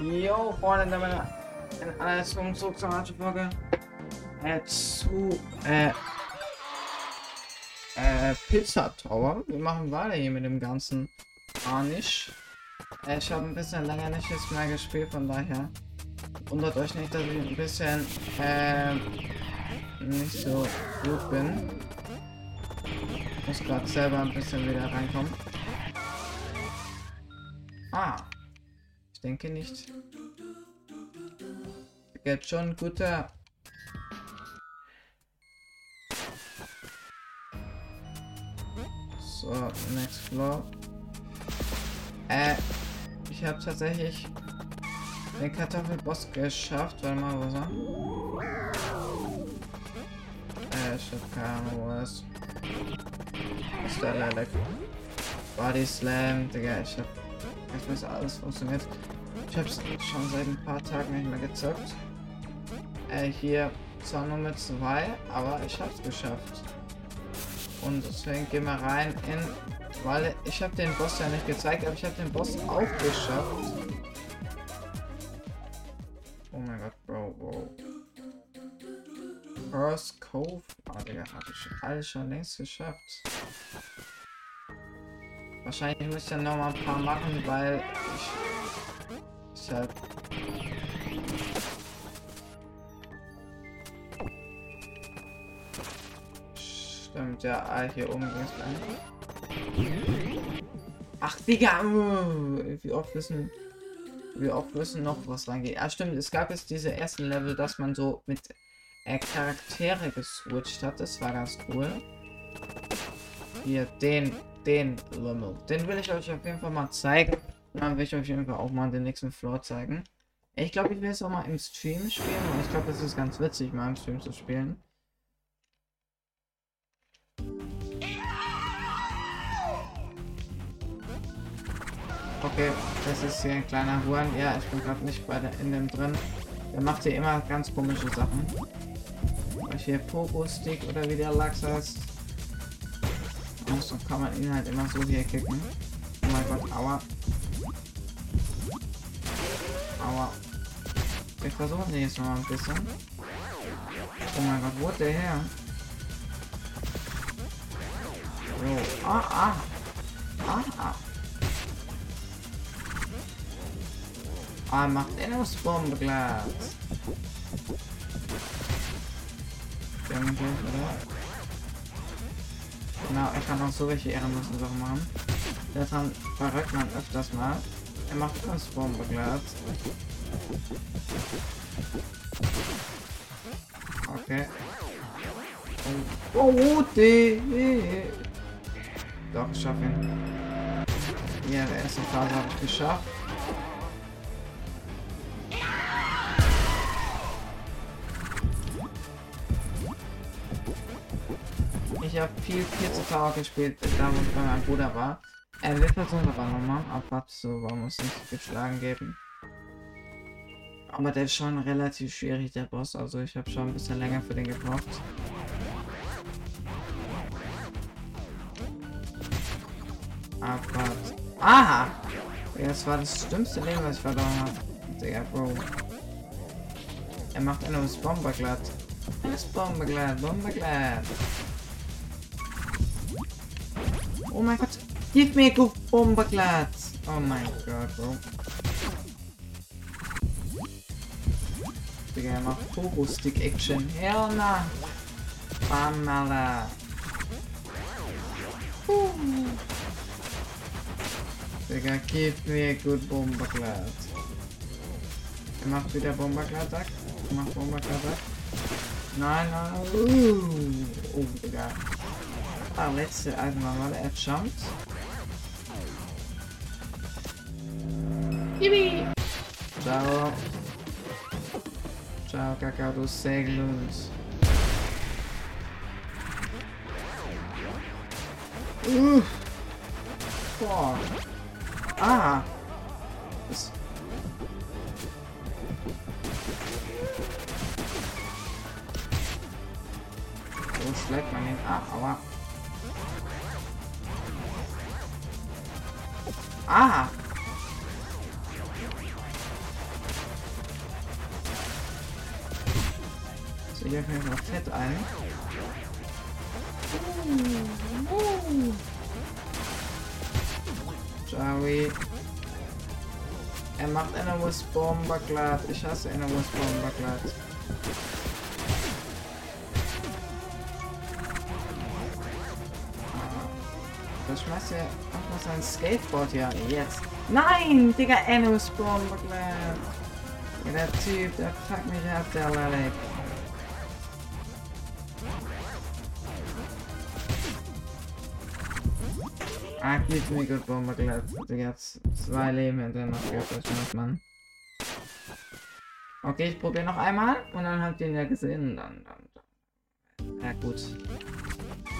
Jo, Freunde, damit in alles zum zurück zur Folge. Äh, zu, äh, äh, Pizza Tower. Wir machen weiter hier mit dem ganzen Harnisch. Äh, ich habe ein bisschen länger nicht jetzt mehr gespielt, von daher wundert euch nicht, dass ich ein bisschen, äh, nicht so gut bin. Ich muss gerade selber ein bisschen wieder reinkommen. Ah. Ich denke nicht. Jetzt schon guter. So, next floor. Äh, ich habe tatsächlich den Kartoffelboss geschafft. Warte mal, wo ist? Äh, ich hab keine Ahnung, wo? Body Slam, Digga, ich hab ich weiß alles funktioniert. Ich habe schon seit ein paar Tagen nicht mehr gezockt. Äh, hier zwar nur mit zwei, aber ich habe es geschafft. Und deswegen gehen wir rein in... Weil ich habe den Boss ja nicht gezeigt, aber ich habe den Boss auch geschafft. Oh mein Gott, Bro, Bro. First Cove. Ah, Digga, habe ich alles schon längst geschafft. Wahrscheinlich muss ich dann noch mal ein paar machen, weil ich, halt Stimmt, ja, ah, hier oben ging es lang. Ach, Digga! Wie oft wissen. Wie oft wissen noch was reingeht. Ja, stimmt, es gab jetzt diese ersten Level, dass man so mit äh, Charaktere geswitcht hat. Das war ganz cool. Hier, den den Lümmel. Den will ich euch auf jeden Fall mal zeigen. Dann will ich euch auf jeden Fall auch mal den nächsten Floor zeigen. Ich glaube, ich will es auch mal im Stream spielen. Und ich glaube, es ist ganz witzig, mal im Stream zu spielen. Okay, das ist hier ein kleiner Huren. Ja, ich bin gerade nicht bei der, in dem drin. Der macht hier immer ganz komische Sachen. Ich hier Pogo-Stick oder wie der Lachs heißt. Und dann kann man ihn halt immer so hier kicken. Oh mein Gott. Aua. Ich versuche jetzt mal ein bisschen. Oh mein Gott, wo der her? Oh, ah, ah. Ah, ah. Ah, macht Erinnerungsbombe glatt. Der oder? Genau, er kann auch so welche ehrenlosen Sachen machen. Der dran verrückt man öfters mal. Er macht Transform begleitet. Okay. Oh, oh die. Doch, ich schaff ihn. Ja, der erste Phase habe ich geschafft. ich habe viel 14 Tower gespielt, da wo ich bei meinem Bruder war. Äh, wir versuchen aber nochmal. Ab so, warum muss nicht geschlagen geben. Aber der ist schon relativ schwierig, der Boss. Also ich habe schon ein bisschen länger für den gebraucht. Aber... Aha! Das war das dümmste Leben, was ich verloren habe. Der Bro. Er macht eine Bomber glatt. Ist Bomber glatt, Bomber glatt. Oh mein Gott. Gib mir Bomberglatt. Oh mein Gott, Bro. Digga, er macht Pogo-Stick-Action. Hell na. Bam, Alter. Uh. Digga, gib mir gut Bomberglatt. Er macht wieder Bomberglatt-Attack. Er macht Bomberglatt-Attack. Nein, nein. Uh. Oh, Digga. Ah, letzte einmal mal. Er jumpt. Yippie! Ciao. Ciao, Kakao, du Segelund. Uh. Boah. Ah. Das so schlägt man ihn ab, aber Ah! Sehe ich auf jeden Fall fett ein. Joey. Er macht Enemies Bomber glatt. Ich hasse Enemies Bomber glatt. Das schmeißt er auch mal sein Skateboard ja jetzt. Nein, Digga, Enemies Bomber glatt. Der Typ, der fuckt mich ab, der Lalek. Gut, Bomber glatt. Digga, zwei Leben hinterher noch gehabt, das muss man. Okay, ich probiere noch einmal und dann habt ihr ihn ja gesehen. Dann, dann, ja gut.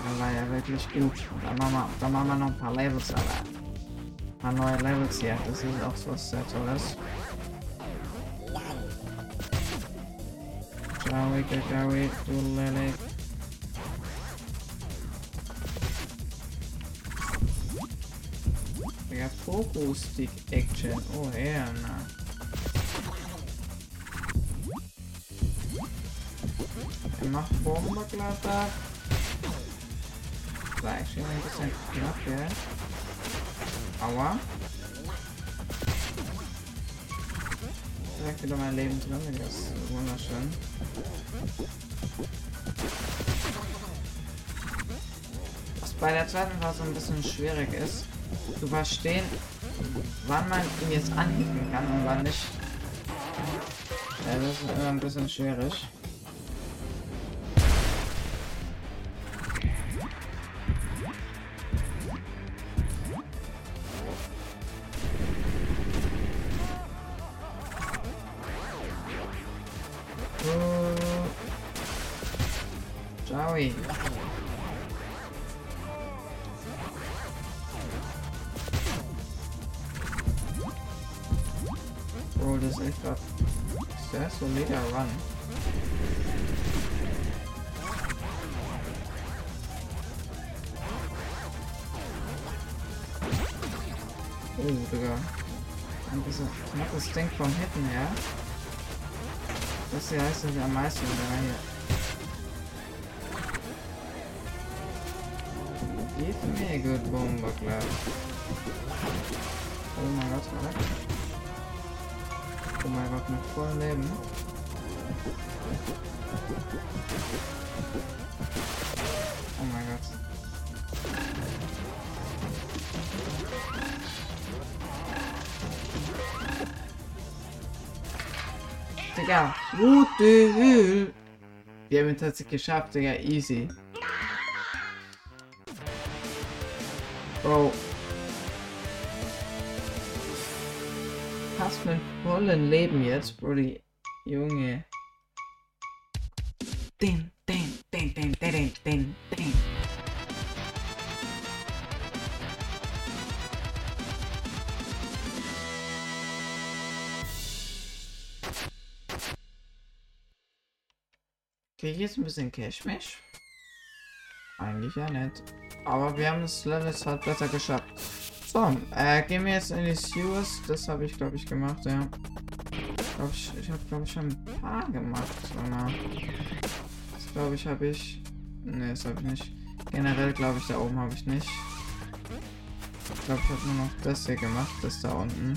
Dann war ja wirklich gut. Dann machen wir, dann machen wir noch ein paar Levels, aber ein paar neue Levels hier. Das ist auch so sehr tolles. Ciao, Kakawi, du Lele. Ja, Fokus-Stick Action. Oh, ja, na. Er macht Bomberglatter. Gleich schon ein bisschen knapp, ja. Aua. Direkt wieder mein Leben drin, das ist wunderschön. Was bei der zweiten Phase ein bisschen schwierig ist, zu verstehen, wann man ihn jetzt anhicken kann und wann nicht. Ja, das ist immer ein bisschen schwierig. Oh, Digga. Ein bisschen knappes Ding vom Hitten her. Das hier heißt nicht am meisten, Digga, hier. Give me a good bomber club. Oh mein Gott, oder? Oh mein Gott, noch voll Leben. Digga, the hell? Wir haben ihn tatsächlich geschafft, Digga, easy. Bro. Hast mit vollen Leben jetzt, Brody. Junge. Den, den, den, den, den, den, den. Krieg ich jetzt ein bisschen Cashmesh? Eigentlich ja nicht. Aber wir haben das Level halt besser geschafft. So, äh, gehen wir jetzt in die Sewers. Das habe ich, glaube ich, gemacht, ja. Ich glaube, ich, ich habe, glaube ich, schon ein paar gemacht. Sogar. Das, glaube ich, habe ich... Ne, das habe ich nicht. Generell, glaube ich, da oben habe ich nicht. Ich glaube, ich habe nur noch das hier gemacht, das da unten.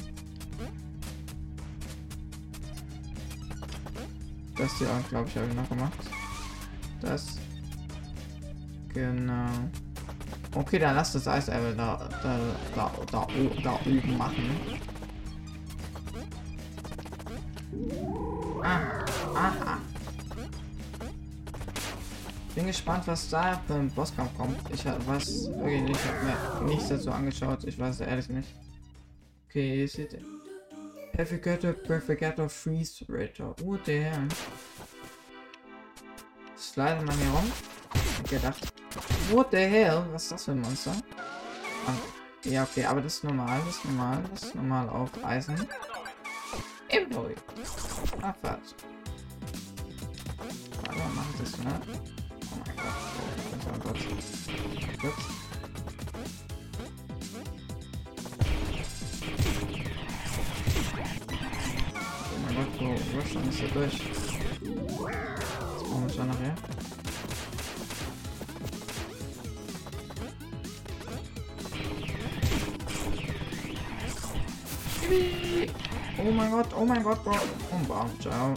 Das hier glaube ich, habe ich noch gemacht. Das. Genau. Okay, dann lass das Eis da, da, da, da, da oben machen. Ah, aha. Bin gespannt, was da für ein Bosskampf kommt. Ich weiß wirklich nicht, ich habe mir nichts dazu angeschaut. Ich weiß ehrlich nicht. Okay, ihr seht. Perfecto, Perfecto Freeze Rater. Oh, der. Slide man hier rum. Ich gedacht. What the hell? Was ist das für ein Monster? Ah, ja, okay, aber das ist normal, das ist normal, das ist normal auf Eisen. Employee. Ah, falsch. Warte, mach ich das, ne? Oh mein Gott. Oh Gott. Gut. Oh mein Gott, wo rusht man ist hier durch? Brauchen wir schon nachher. Oh mein Gott, oh mein Gott, Bro. Und bam, ciao.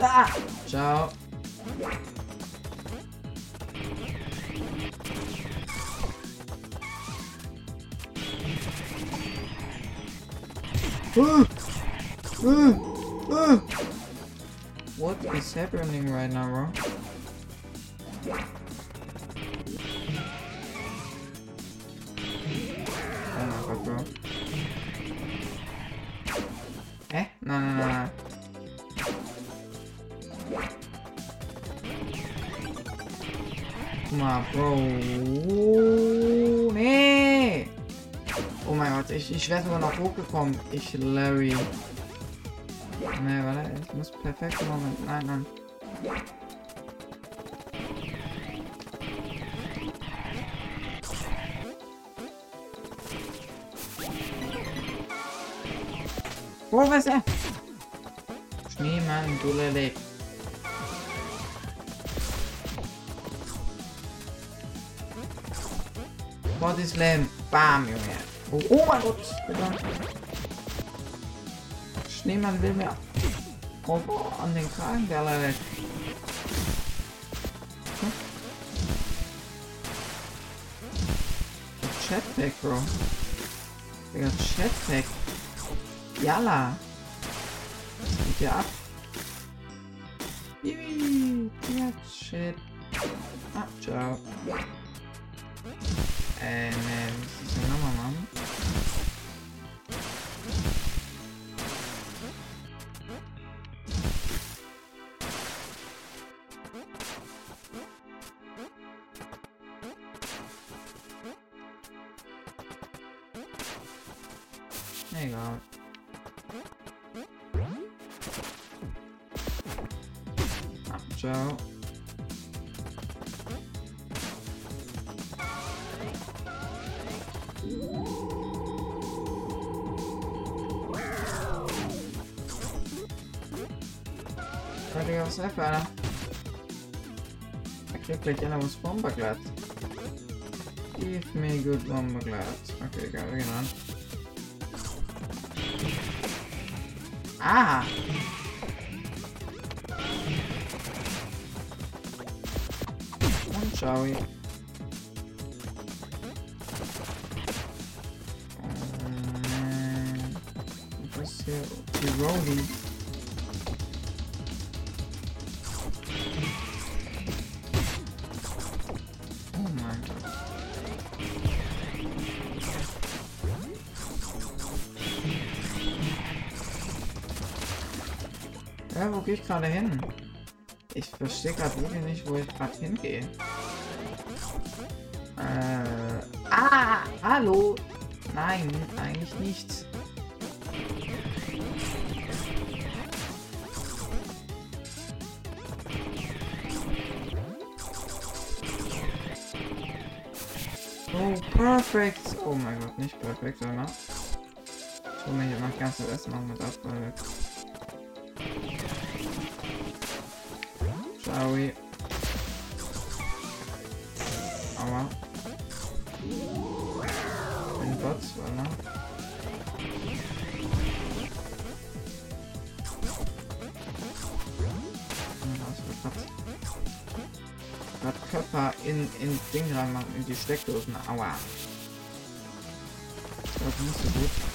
Ah, ciao. What is happening right now, bro? Wäre sogar noch hochgekommen. Ich, Larry. Nee, warte, ich muss perfekt Moment. Nein, nein. Wo was er? Schneemann, Dulele. Body Slam. Bam, Junge. Oh, oh mein Gott. Bitte. Schneemann will mir auf, an den Kragen der leider. Hm? Chatpack, Bro. Digga, Chatpack. Jalla. Geht hier ab? Ja, Digga, was ist denn für einer? Er kriegt gleich einer was Bomberglatt. Give me good Bomberglatt. Okay, egal, wir gehen ran. Ah! Und ciao. Ähm, gerade hin? Ich verstehe gerade wirklich nicht, wo ich gerade hingehe. Äh. Ah! Hallo! Nein, eigentlich nicht. Oh, perfekt! Oh mein Gott, nicht perfekt, sondern. Ich hole mir hier mal ganzes Essen noch mit ab, weil Ciao. Aua. Ein Bot, oder? Grad Körper in, in Ding reinmachen, in die Steckdosen. Aua. Das war nicht so gut.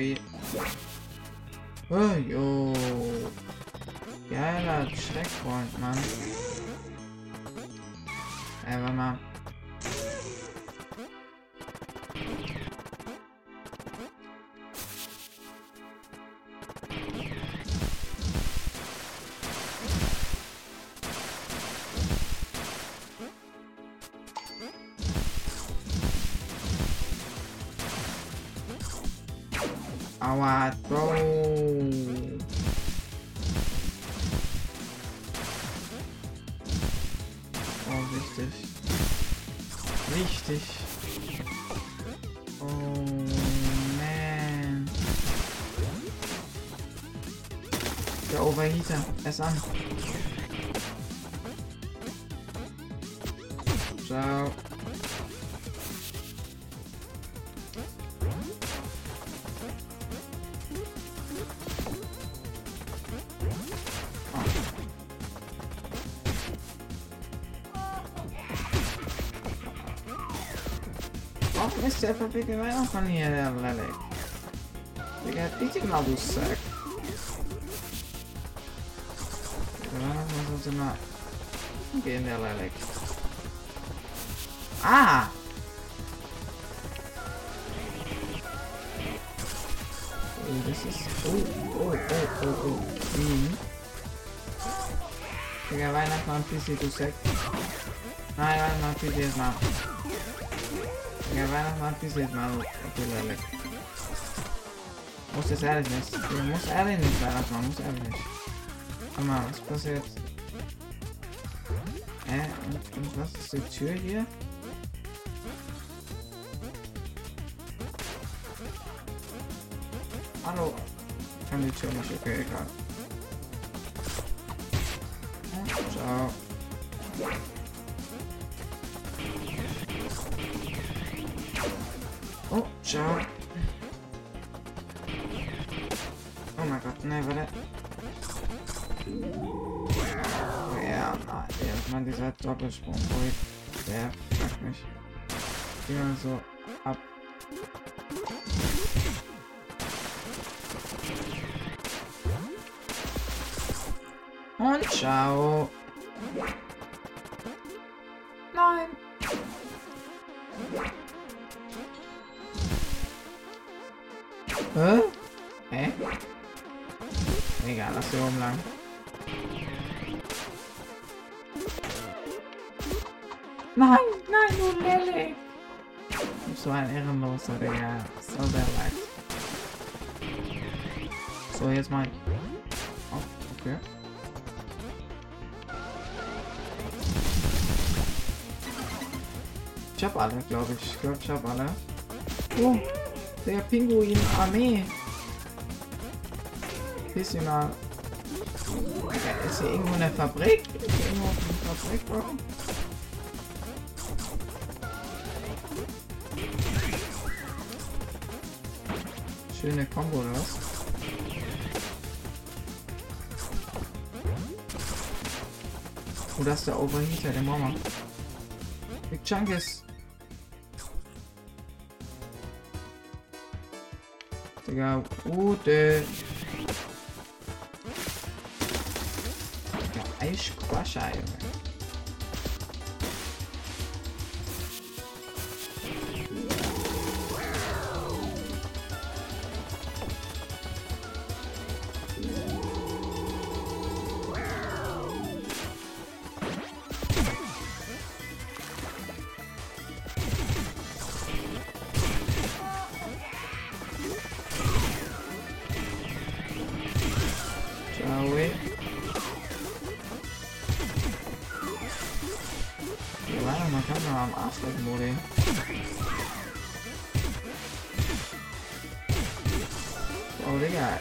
Und ciao. Oh, jo. Geiler Aua, Bro. Oh, richtig. Richtig. Oh, Der Overheater. es an. Ciao. Weihnachtsmann hier, der Lelek? Digga, bitte mal, du Sack. Der Weihnachtsmann sollte mal gehen, der Lelek. Ah! Oh, das ist... Oh, oh, oh, oh, oh. Mhm. Digga, Weihnachtsmann, Pissi, du Sack. Nein, Weihnachtsmann, Pissi, jetzt mal. Ja, Weihnachtsmann bis jetzt mal okay, Lelek. Muss jetzt ehrlich nicht. Ich muss ehrlich nicht, Weihnachtsmann, muss ehrlich nicht. Guck mal, was passiert? Hä? Und, was ist die Tür hier? Hallo. Kann die Tür nicht, okay, egal. Ciao. Doppelsprung, ruhig. Der fuckt mich. Immer so ab. Und ciao. Nein, nein, du Lele. So ein Ehrenloser, Digga. So sehr leid. So, jetzt mal. Oh, okay. Ich hab alle, glaube ich. Ich glaube, ich hab alle. Oh, der Pinguin-Armee. Bisschen mal. Ist hier irgendwo eine Fabrik? Ist hier irgendwo eine Fabrik, Bro? Schöne Kombo, oder was? Oh, das ist der Overheater, der Mama. Big Chunkus. Digga, Ute. Der Eisquascher, Junge.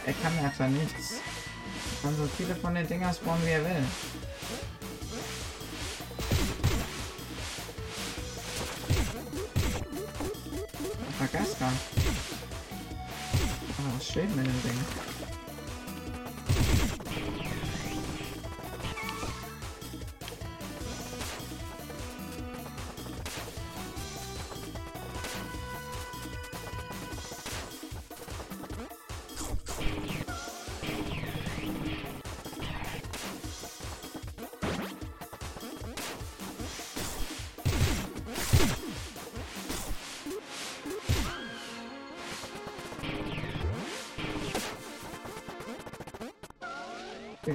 Er kann einfach nichts. Er kann so viele von den Dinger spawnen, wie er will.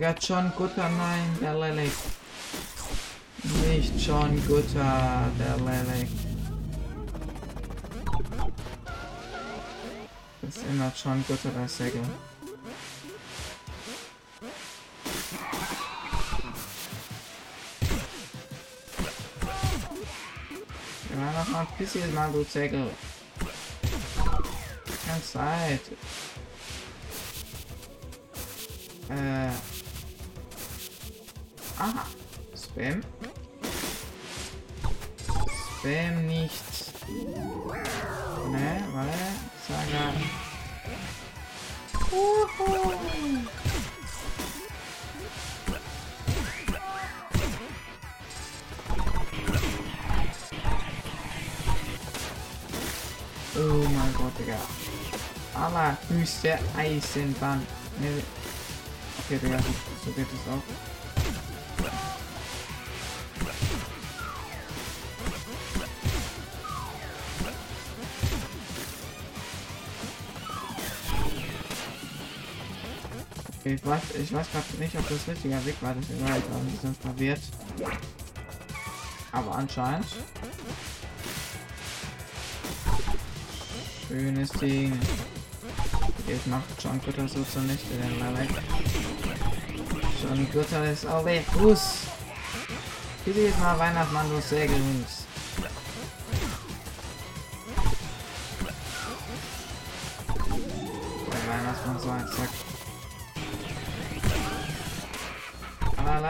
Digga, John Gutter, nein, der Lelek. Nicht John Gutter, der Lelek. Das ist immer John Gutter, der Säge. Ja, noch mal ein bisschen mal, du Säge. Keine Zeit. Äh. Aha. Spam. Spam nicht. Ne, warte. Saga. Uhu. Oh mein Gott, Digga. Allerhöchste Eisenbahn. Ne, okay, Digga, so geht es auch. Ich weiß, ich weiß gerade nicht, ob das richtiger Weg war, deswegen war ich ein bisschen verwirrt. Aber anscheinend. Schönes Ding. Jetzt macht John Gutter so zunichte, den mal weg. John Gutter ist auch weg. Fuß. Dieses Mal Weihnachtsmann sehr gesund. Der Weihnachtsmann so ein Zack.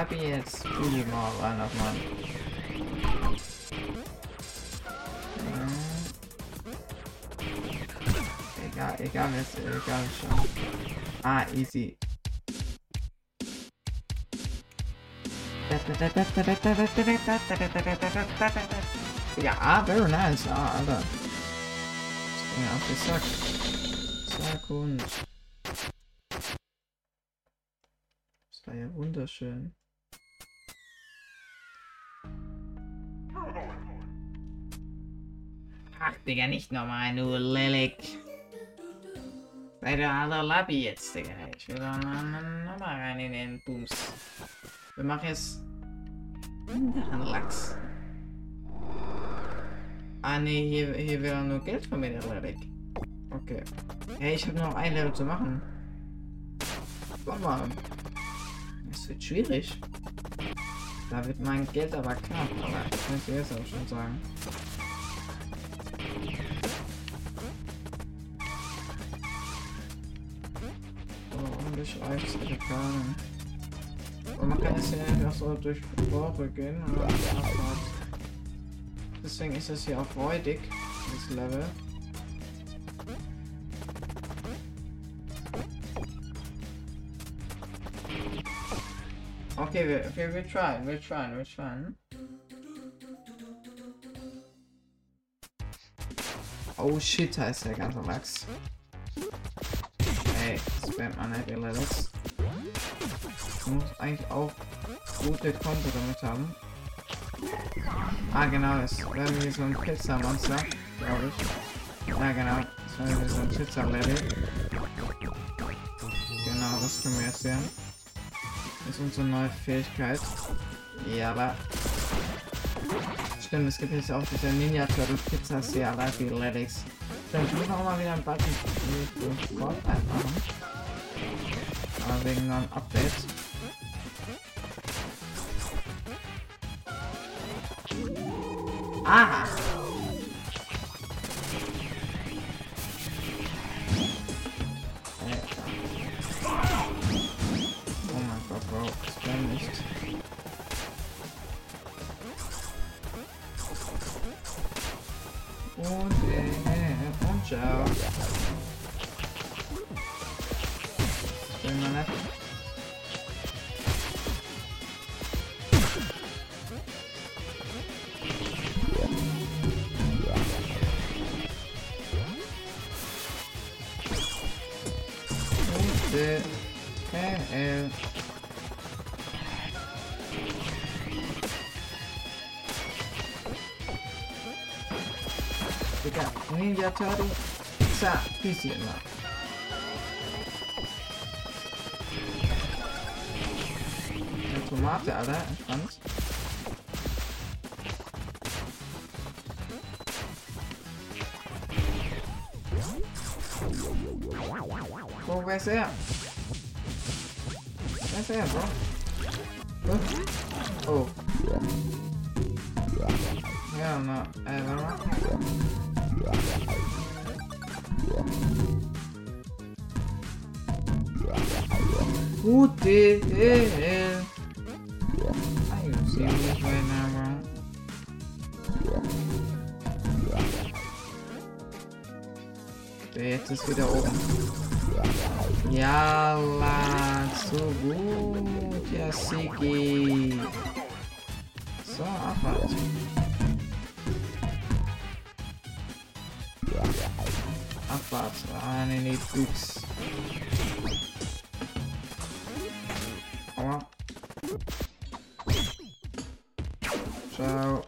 Bleib jetzt. Dieses Mal Weihnachtsmann. Egal, egal, jetzt, egal schon. Ah, easy. Ja, very nice. Ah, Alter. Bin auf den Sack. Zack und. Das war ja wunderschön. Ach, Digga, nicht nochmal, nur Lelek. Bei der anderen Labby jetzt, Digga. Ich will doch nochmal rein in den Booms. Wir machen jetzt anderen Lachs. Ah ne, hier, hier will nur Geld von mir, Lelek. Okay. Hey, ich habe noch ein Level zu machen. Komm mal. Es wird schwierig. Da wird mein Geld aber knapp, aber das kann ich dir jetzt auch schon sagen. Es keine Ahnung. Und man kann es ja auch so durch Rohre gehen oder. Deswegen ist das hier auch räudig, das Level. Okay, wir, okay, wir trying, wir trying, wir trying. Oh shit, heißt der ganze Lachs. Ey, spammt man muss eigentlich auch gute Kombo damit haben. Ah, genau, das wäre wie so ein Pizza-Monster, glaube ich. Ja, genau, das wäre wie so ein Pizza-Level. Genau, das können wir jetzt sehen. Das ist unsere neue Fähigkeit. Ja, aber. Stimmt, es gibt jetzt auch diese Ninja Turtle Pizza Life Athletics. Stimmt, ich muss auch mal wieder ein Button für Fortnite machen. Wegen neuen Updates. Aha! Ninja Turtle. Pizza, Pizza immer. Eine Tomate, Alter, entspannt. Bro, wer ist er? Wer ist er, Bro? Huh? Oh. Ja, na, äh, warte mal. Gute Hell. ziemlich weit nah war. Der jetzt ist wieder oben. Ja, so gut. Ja, Siki. So, abwarten. Abwarten. Ah, nee, nee, Büchs. Aua. Ciao.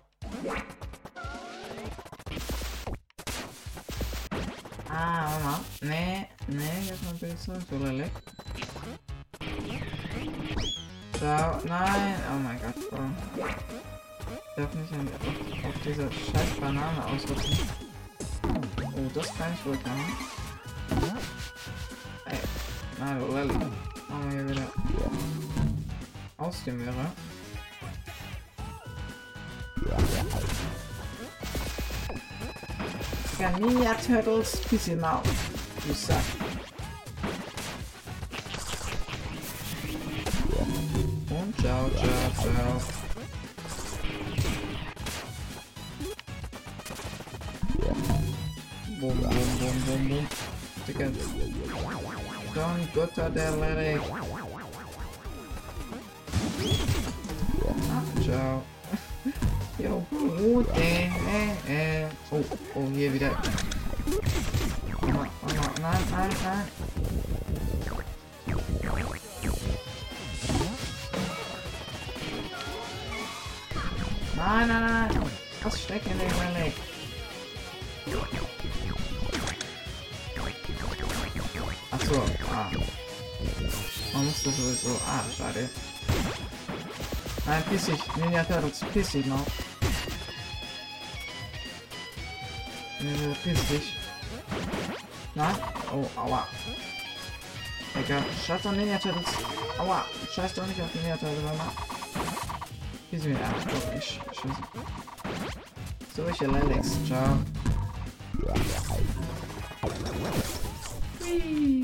Ah, warte mal. Nee, nee, jetzt mal bitte zurück, du Lilith. Ciao. Nein. Oh mein Gott. Oh. Ich darf nicht an, auf, auf diese scheiß Banane ausrutschen. Oh, das kann ich wohl machen. Du Lilith. Machen wir hier wieder aus dem Meere. Ja, Ninja Turtles, bisschen mau. Du Sack. Atlantic. Man muss das sowieso. Ah, schade. Nein, piss dich. Ninja Turtles, piss dich noch. Äh, piss dich. Nein? Oh, aua. Egal, scheiß doch Ninja Turtles. Aua, scheiß doch nicht auf die Ninja Turtles, Mama. Piss mir an. Doch, ich schieße. Solche Lelex, ciao. Whee.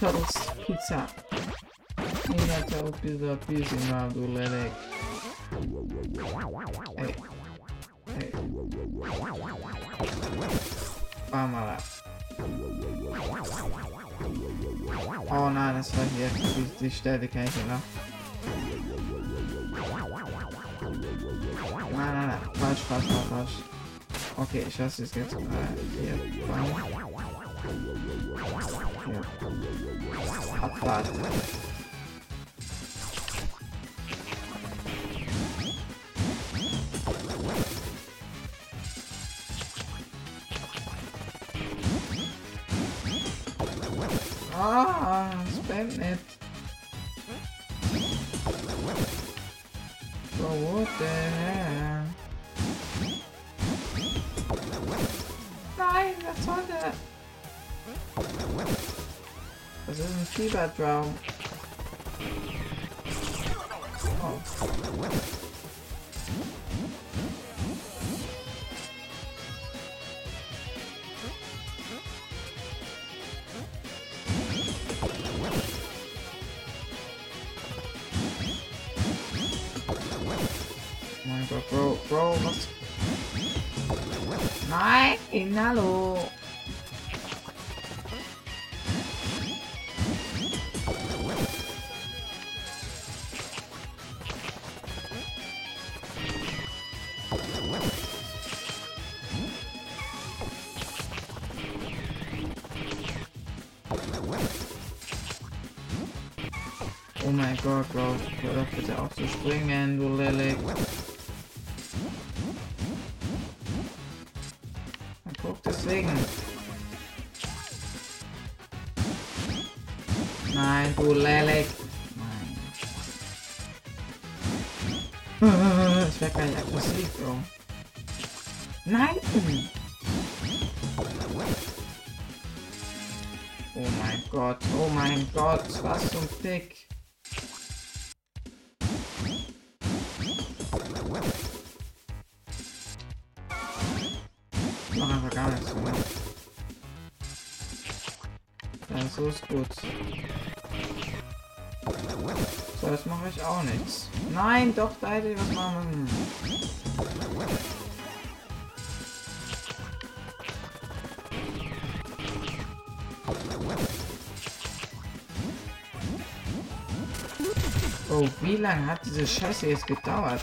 Turtles Pizza. Ninja Turtles Pizza, Pizza, na du Lelek. Ey. Ey. Fahr mal ab. Oh nein, das war hier die, die Stelle kann ich noch. Nein, nein, nein, falsch, falsch, falsch, falsch. Okay, ich lasse es jetzt äh, hier rein. Hier. Abwarten. Ein Gott, Bro, hör doch bitte auf zu springen, du Lilith. Oh, wie lange hat diese Scheiße jetzt gedauert?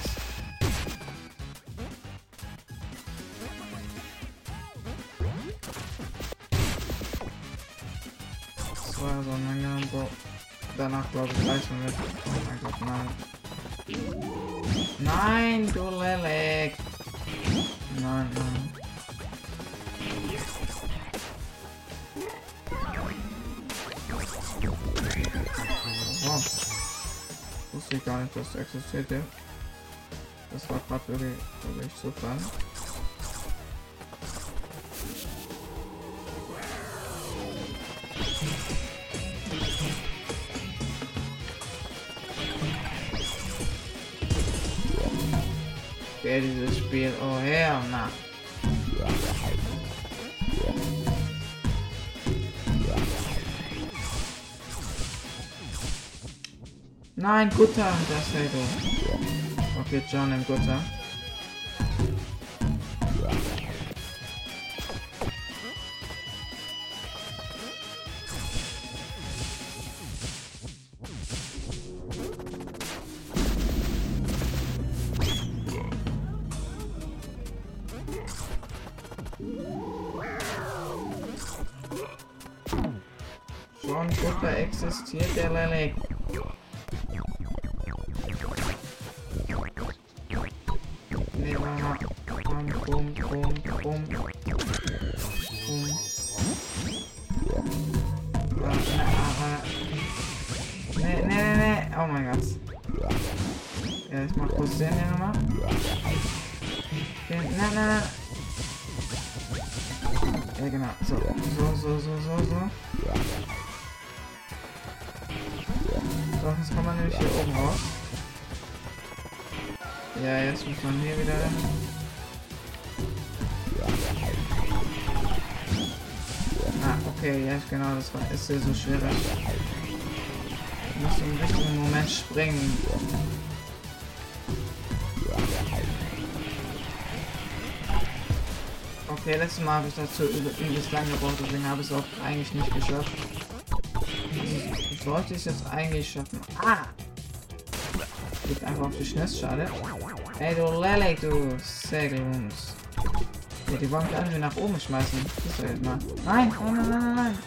Das war so lange, Bro. Danach glaube ich gleich mit. Oh mein Gott, nein. Nein, du Lelek. Nein, nein. Wusste gar nicht, dass das existierte. Das war gerade wirklich, wirklich super. Okay, dieses Spiel, oh hell na. Nein, Gutter, das wäre gut. Okay, John im Gutter. Schon Gutter existiert der Lelek. Okay, ja, genau, das war, ist ja so schwierig muss im richtigen Moment springen. Okay, letztes Mal habe ich dazu übelst lange gebraucht, deswegen habe ich es auch eigentlich nicht geschafft. Sollte ich jetzt eigentlich schaffen? Ah! Geht einfach auf die Schnitz, Ey, du Lele, du Segelhunds. Ja, die wollen mich irgendwie nach oben schmeißen. Das ist jetzt mal. Nein, nein, nein, nein, nein.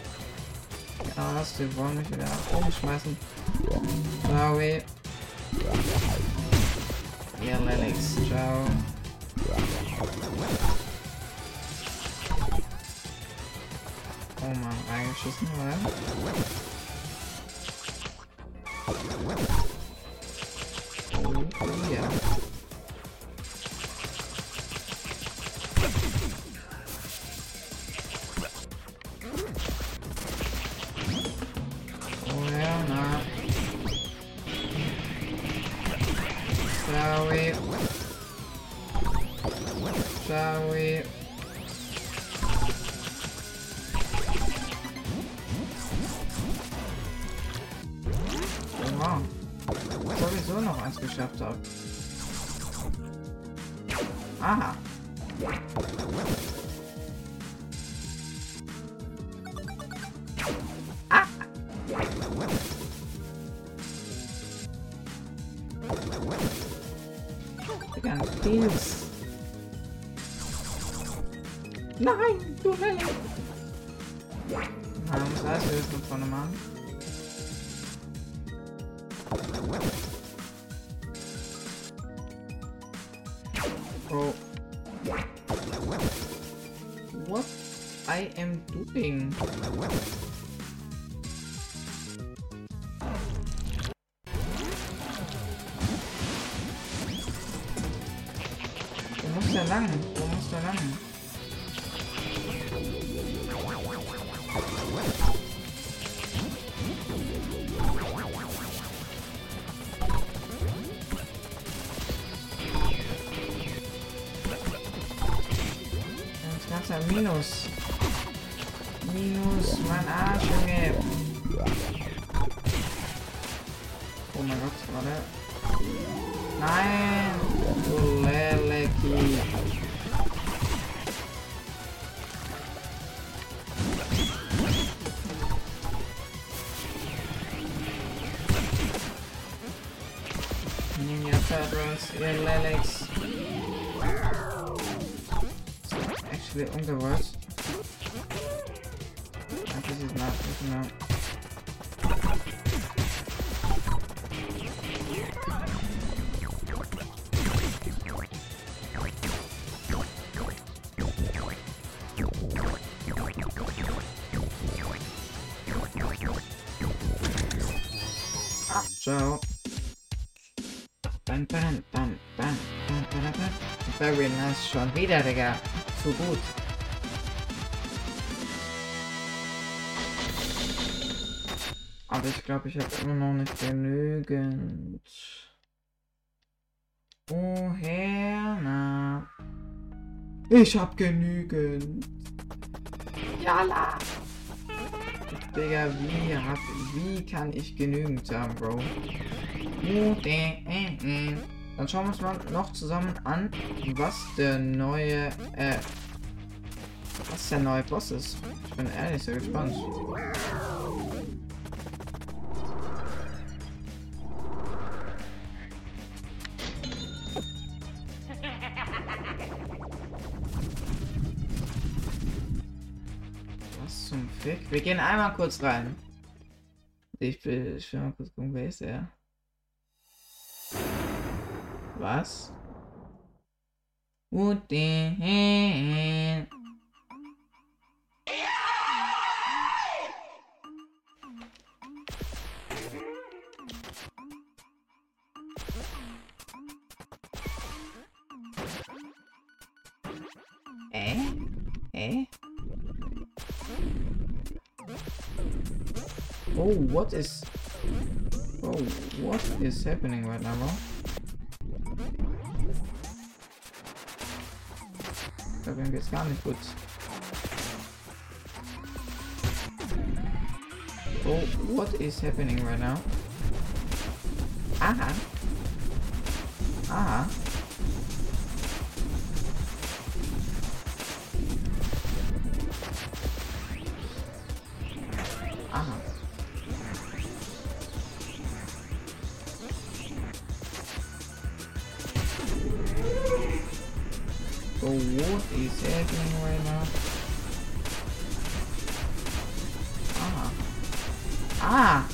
Ja, das, die wollen mich wieder nach oben schmeißen. Sorry. Ja, Lennox, ciao. Oh Mann, reingeschissen, oder? Ganz Pilz. Nein, du Helle. Na, muss alles wieder von vorne machen. Bro. What I am doing? Ninja Turtles, ihr Leleks. Actually ungewollt. This is not, this is Nice. Schon wieder, Digga. Zu gut. Aber ich glaube, ich habe immer noch nicht genügend. Woher? Na. Ich hab genügend. Jala. Digga, wie hab, wie kann ich genügend sagen, Bro? Dann schauen wir uns mal noch zusammen an, was der neue, äh, was der neue Boss ist. Ich bin ehrlich sehr gespannt. Was zum Fick? Wir gehen einmal kurz rein. Ich will, ich will mal kurz gucken, wer ist er? Was? What the hell? Äh? Äh? Eh? Oh, what is... Oh, what is happening right now, bro? Ich glaube, ihm geht's gar nicht gut. Oh, what is happening right now? Aha. Aha. Aha. What is happening right now? Ah. Ah!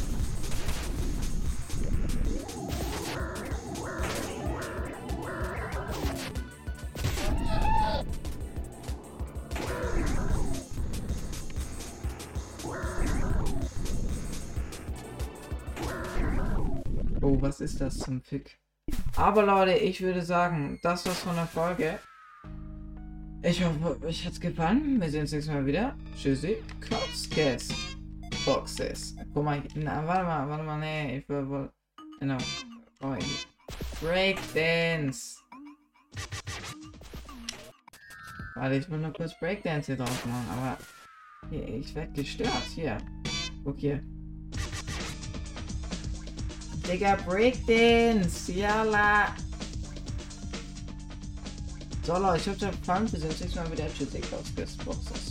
Oh, was ist das zum Fick? Aber Leute, ich würde sagen, das war's von der Folge. Ich hoffe, euch hat's gefallen. Wir sehen uns nächstes Mal wieder. Tschüssi. Kopfskes. Boxes. Guck mal, na, warte mal, warte mal, nee, ich will, will genau. Oh, Breakdance. Warte, ich will nur kurz Breakdance hier drauf machen, aber hier, ich werde gestört. Hier. Guck hier. Digga, Breakdance. Yalla. Leute, ich hoffe, es hat gefallen. Wir sehen uns nächstes Mal wieder. Tschüssi, Klaus, Boxes.